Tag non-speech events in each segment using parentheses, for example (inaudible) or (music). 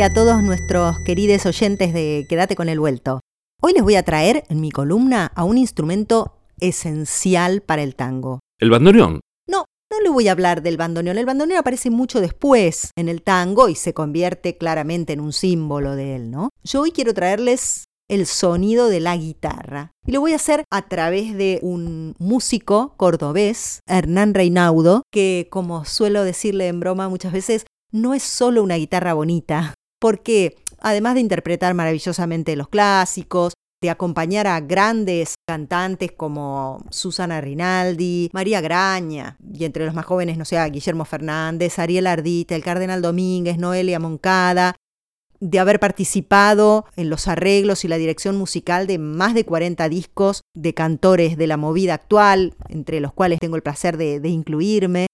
y a todos nuestros queridos oyentes de Quédate con el vuelto. Hoy les voy a traer en mi columna a un instrumento esencial para el tango. ¿El bandoneón? No, no le voy a hablar del bandoneón. El bandoneón aparece mucho después en el tango y se convierte claramente en un símbolo de él, ¿no? Yo hoy quiero traerles el sonido de la guitarra. Y lo voy a hacer a través de un músico cordobés, Hernán Reinaudo, que como suelo decirle en broma muchas veces, no es solo una guitarra bonita, porque además de interpretar maravillosamente los clásicos, de acompañar a grandes cantantes como Susana Rinaldi, María Graña, y entre los más jóvenes, no sé, Guillermo Fernández, Ariel Ardita, el Cardenal Domínguez, Noelia Moncada, de haber participado en los arreglos y la dirección musical de más de 40 discos de cantores de la movida actual, entre los cuales tengo el placer de, de incluirme,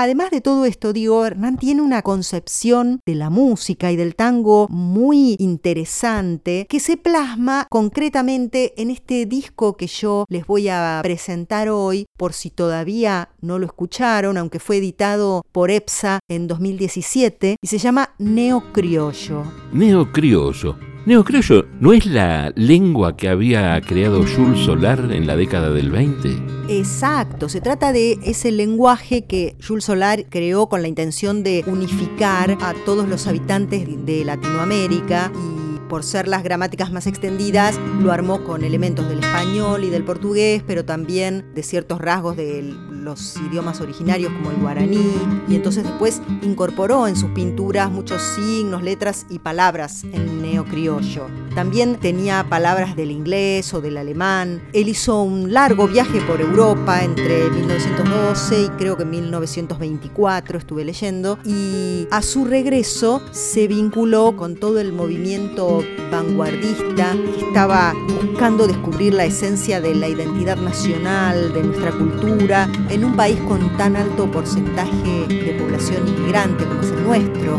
Además de todo esto, digo, Hernán tiene una concepción de la música y del tango muy interesante que se plasma concretamente en este disco que yo les voy a presentar hoy, por si todavía no lo escucharon, aunque fue editado por EPSA en 2017, y se llama Neocriollo. Neocriollo. Neocriollo no es la lengua que había creado Jules Solar en la década del 20. Exacto, se trata de ese lenguaje que Jules Solar creó con la intención de unificar a todos los habitantes de Latinoamérica y por ser las gramáticas más extendidas, lo armó con elementos del español y del portugués, pero también de ciertos rasgos del los idiomas originarios como el guaraní y entonces después incorporó en sus pinturas muchos signos, letras y palabras en neocriollo. También tenía palabras del inglés o del alemán. Él hizo un largo viaje por Europa entre 1912 y creo que 1924, estuve leyendo, y a su regreso se vinculó con todo el movimiento vanguardista que estaba buscando descubrir la esencia de la identidad nacional, de nuestra cultura, en un país con tan alto porcentaje de población inmigrante como es el nuestro.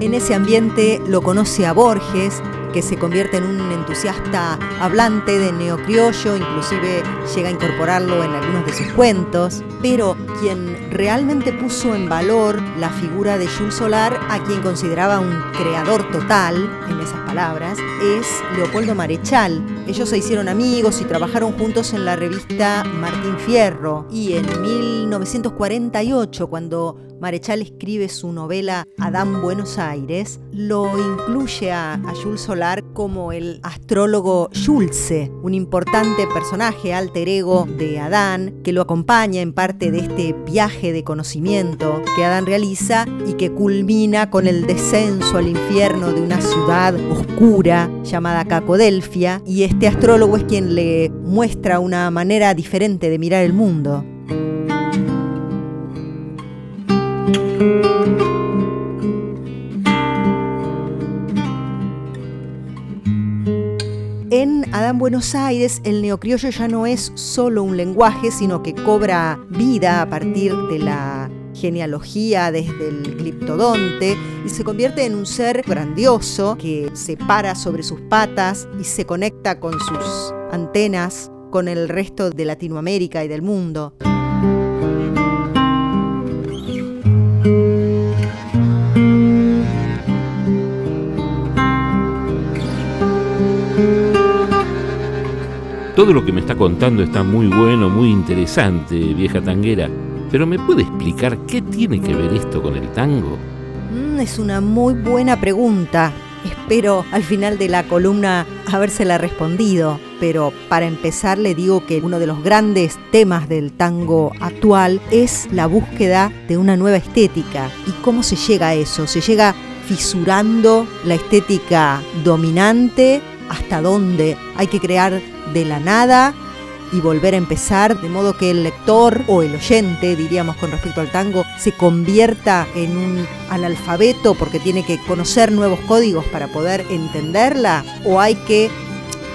En ese ambiente lo conoce a Borges, que se convierte en un entusiasta hablante de neocriollo, inclusive llega a incorporarlo en algunos de sus cuentos, pero quien realmente puso en valor la figura de Jules Solar, a quien consideraba un creador total, en esas palabras, es Leopoldo Marechal. Ellos se hicieron amigos y trabajaron juntos en la revista Martín Fierro y en 1948, cuando Marechal escribe su novela Adán Buenos Aires, lo incluye a, Jules Solar como el astrólogo Julce, un importante personaje alter ego de Adán, que lo acompaña en parte de este viaje de conocimiento que Adán realiza y que culmina con el descenso al infierno de una ciudad oscura llamada Cacodelfia, y este astrólogo es quien le muestra una manera diferente de mirar el mundo. En Adán Buenos Aires, el neocriollo ya no es solo un lenguaje, sino que cobra vida a partir de la genealogía desde el gliptodonte y se convierte en un ser grandioso que se para sobre sus patas y se conecta con sus antenas con el resto de Latinoamérica y del mundo. Todo lo que me está contando está muy bueno, muy interesante, vieja tanguera. Pero ¿me puede explicar qué tiene que ver esto con el tango? Mm, es una muy buena pregunta. Espero al final de la columna habérsela respondido, pero para empezar le digo que uno de los grandes temas del tango actual es la búsqueda de una nueva estética. ¿Y cómo se llega a eso? Se llega fisurando la estética dominante hasta dónde hay que crear de la nada y volver a empezar, de modo que el lector o el oyente, diríamos con respecto al tango, se convierta en un analfabeto porque tiene que conocer nuevos códigos para poder entenderla, o hay que,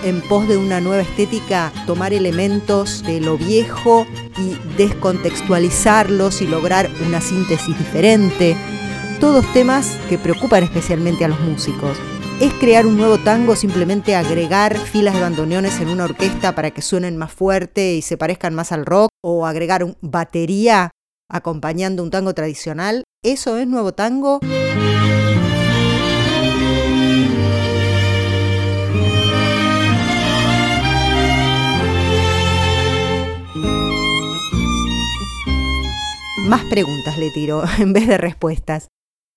en pos de una nueva estética, tomar elementos de lo viejo y descontextualizarlos y lograr una síntesis diferente. Todos temas que preocupan especialmente a los músicos. ¿Es crear un nuevo tango simplemente agregar filas de bandoneones en una orquesta para que suenen más fuerte y se parezcan más al rock? ¿O agregar batería acompañando un tango tradicional. ¿Eso es nuevo tango? Más preguntas le tiro (laughs) en vez de respuestas.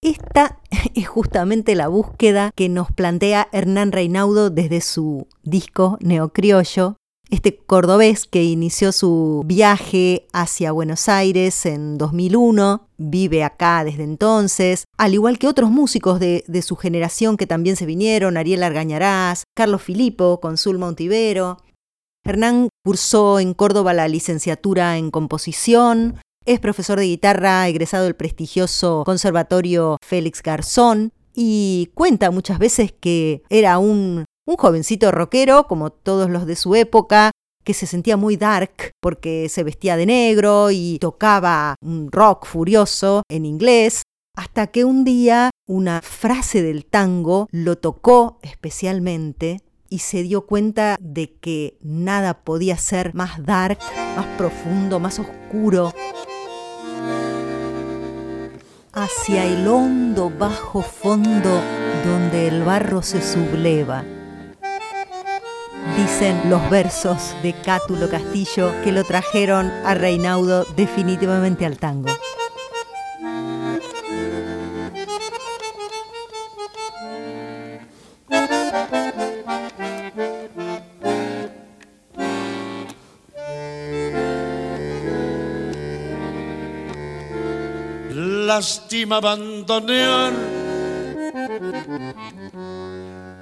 Esta (laughs) es justamente la búsqueda que nos plantea Hernán Reinaudo desde su disco Neocriollo, este cordobés que inició su viaje hacia Buenos Aires en 2001, vive acá desde entonces, al igual que otros músicos de, de su generación que también se vinieron, Ariel Argañarás, Carlos Filipo, Consul Montivero. Hernán cursó en Córdoba la licenciatura en composición, es profesor de guitarra egresado del prestigioso Conservatorio Félix Garzón y cuenta muchas veces que era un, un jovencito rockero, como todos los de su época, que se sentía muy dark porque se vestía de negro y tocaba un rock furioso en inglés, hasta que un día una frase del tango lo tocó especialmente y se dio cuenta de que nada podía ser más dark, más profundo, más oscuro hacia el hondo bajo fondo donde el barro se subleva. Dicen los versos de Cátulo Castillo que lo trajeron a Reinaudo definitivamente al tango. Lástima abandonar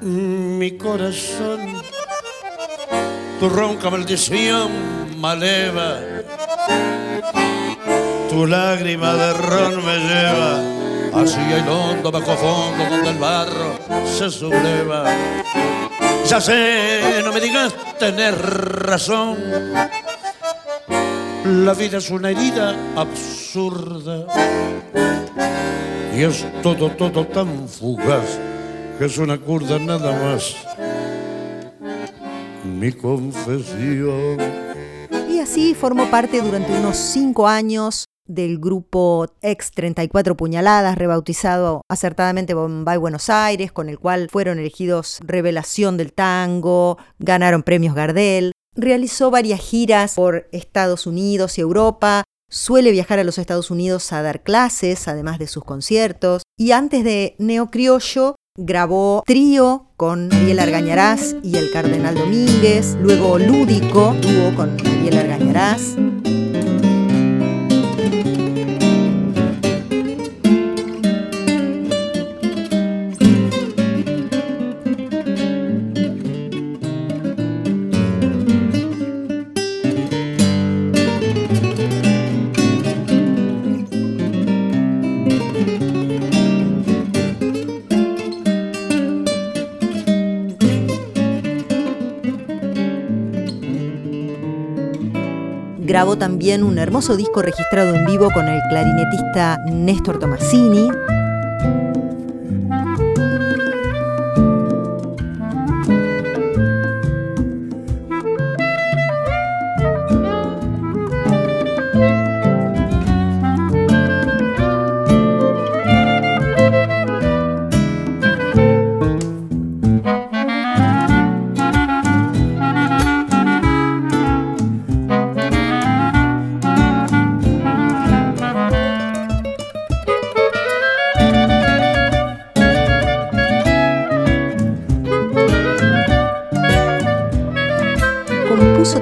mi corazón. Tu ronca maldición maleva, tu lágrima de ron me lleva hacia el hondo bajo fondo donde el barro se subleva. Ya sé, no me digas tener razón. La vida es una herida absurda y es todo, todo tan fugaz que es una curda nada más. Mi confesión. Y así formó parte durante unos cinco años del grupo Ex 34 Puñaladas, rebautizado acertadamente Bombay Buenos Aires, con el cual fueron elegidos Revelación del Tango, ganaron premios Gardel. Realizó varias giras por Estados Unidos y Europa, suele viajar a los Estados Unidos a dar clases, además de sus conciertos, y antes de Neocriollo grabó trío con Ariel Argañarás y el Cardenal Domínguez, luego Lúdico, tuvo con Ariel Argañarás, grabó también un hermoso disco registrado en vivo con el clarinetista Néstor Tomasini,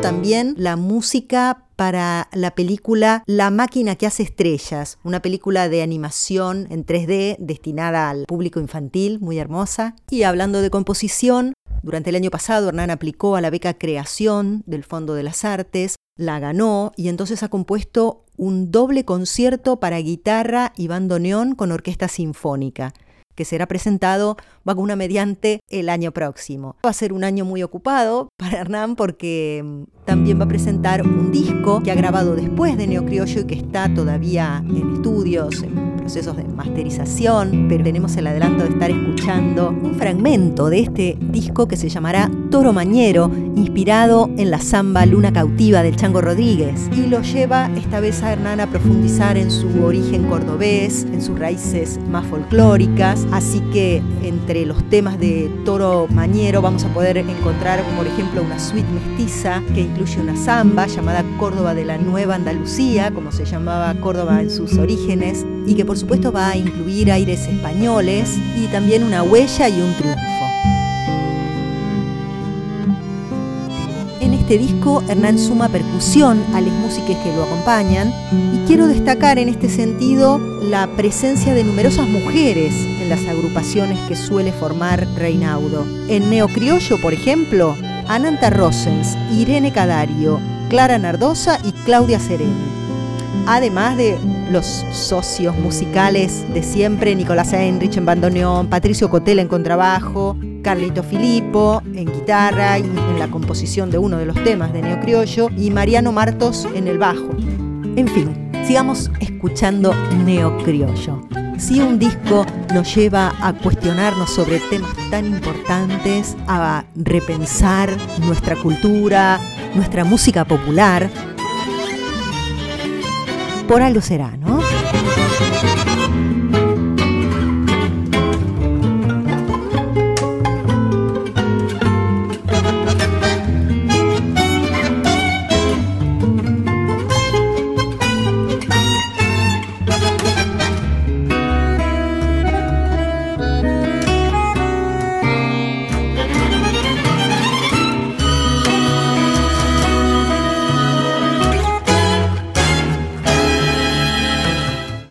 también la música para la película La máquina que hace estrellas, una película de animación en 3D destinada al público infantil, muy hermosa. Y hablando de composición, durante el año pasado Hernán aplicó a la beca Creación del Fondo de las Artes, la ganó y entonces ha compuesto un doble concierto para guitarra y bandoneón con orquesta sinfónica que será presentado vacuna mediante el año próximo. Va a ser un año muy ocupado para Hernán porque mm, también va a presentar un disco que ha grabado después de Neocriollo y que está todavía en estudios, procesos de masterización, pero tenemos el adelanto de estar escuchando un fragmento de este disco que se llamará Toro Mañero, inspirado en la samba Luna Cautiva del Chango Rodríguez, y lo lleva esta vez a Hernán a profundizar en su origen cordobés, en sus raíces más folclóricas, así que entre los temas de Toro Mañero vamos a poder encontrar, por ejemplo, una suite mestiza que incluye una samba llamada Córdoba de la Nueva Andalucía, como se llamaba Córdoba en sus orígenes, y que por supuesto va a incluir aires españoles y también una huella y un triunfo. En este disco, Hernán suma percusión a las músicas que lo acompañan y quiero destacar en este sentido la presencia de numerosas mujeres en las agrupaciones que suele formar Reinaudo. En Neocriollo, por ejemplo, Ananta Rosens, Irene Cadario, Clara Nardosa y Claudia Sereni. Además de los socios musicales de siempre, Nicolás Heinrich en bandoneón, Patricio Cotela en contrabajo, Carlito Filippo en guitarra y en la composición de uno de los temas de Neocriollo y Mariano Martos en el bajo. En fin, sigamos escuchando Neocriollo. Si un disco nos lleva a cuestionarnos sobre temas tan importantes, a repensar nuestra cultura, nuestra música popular, por algo será, ¿no?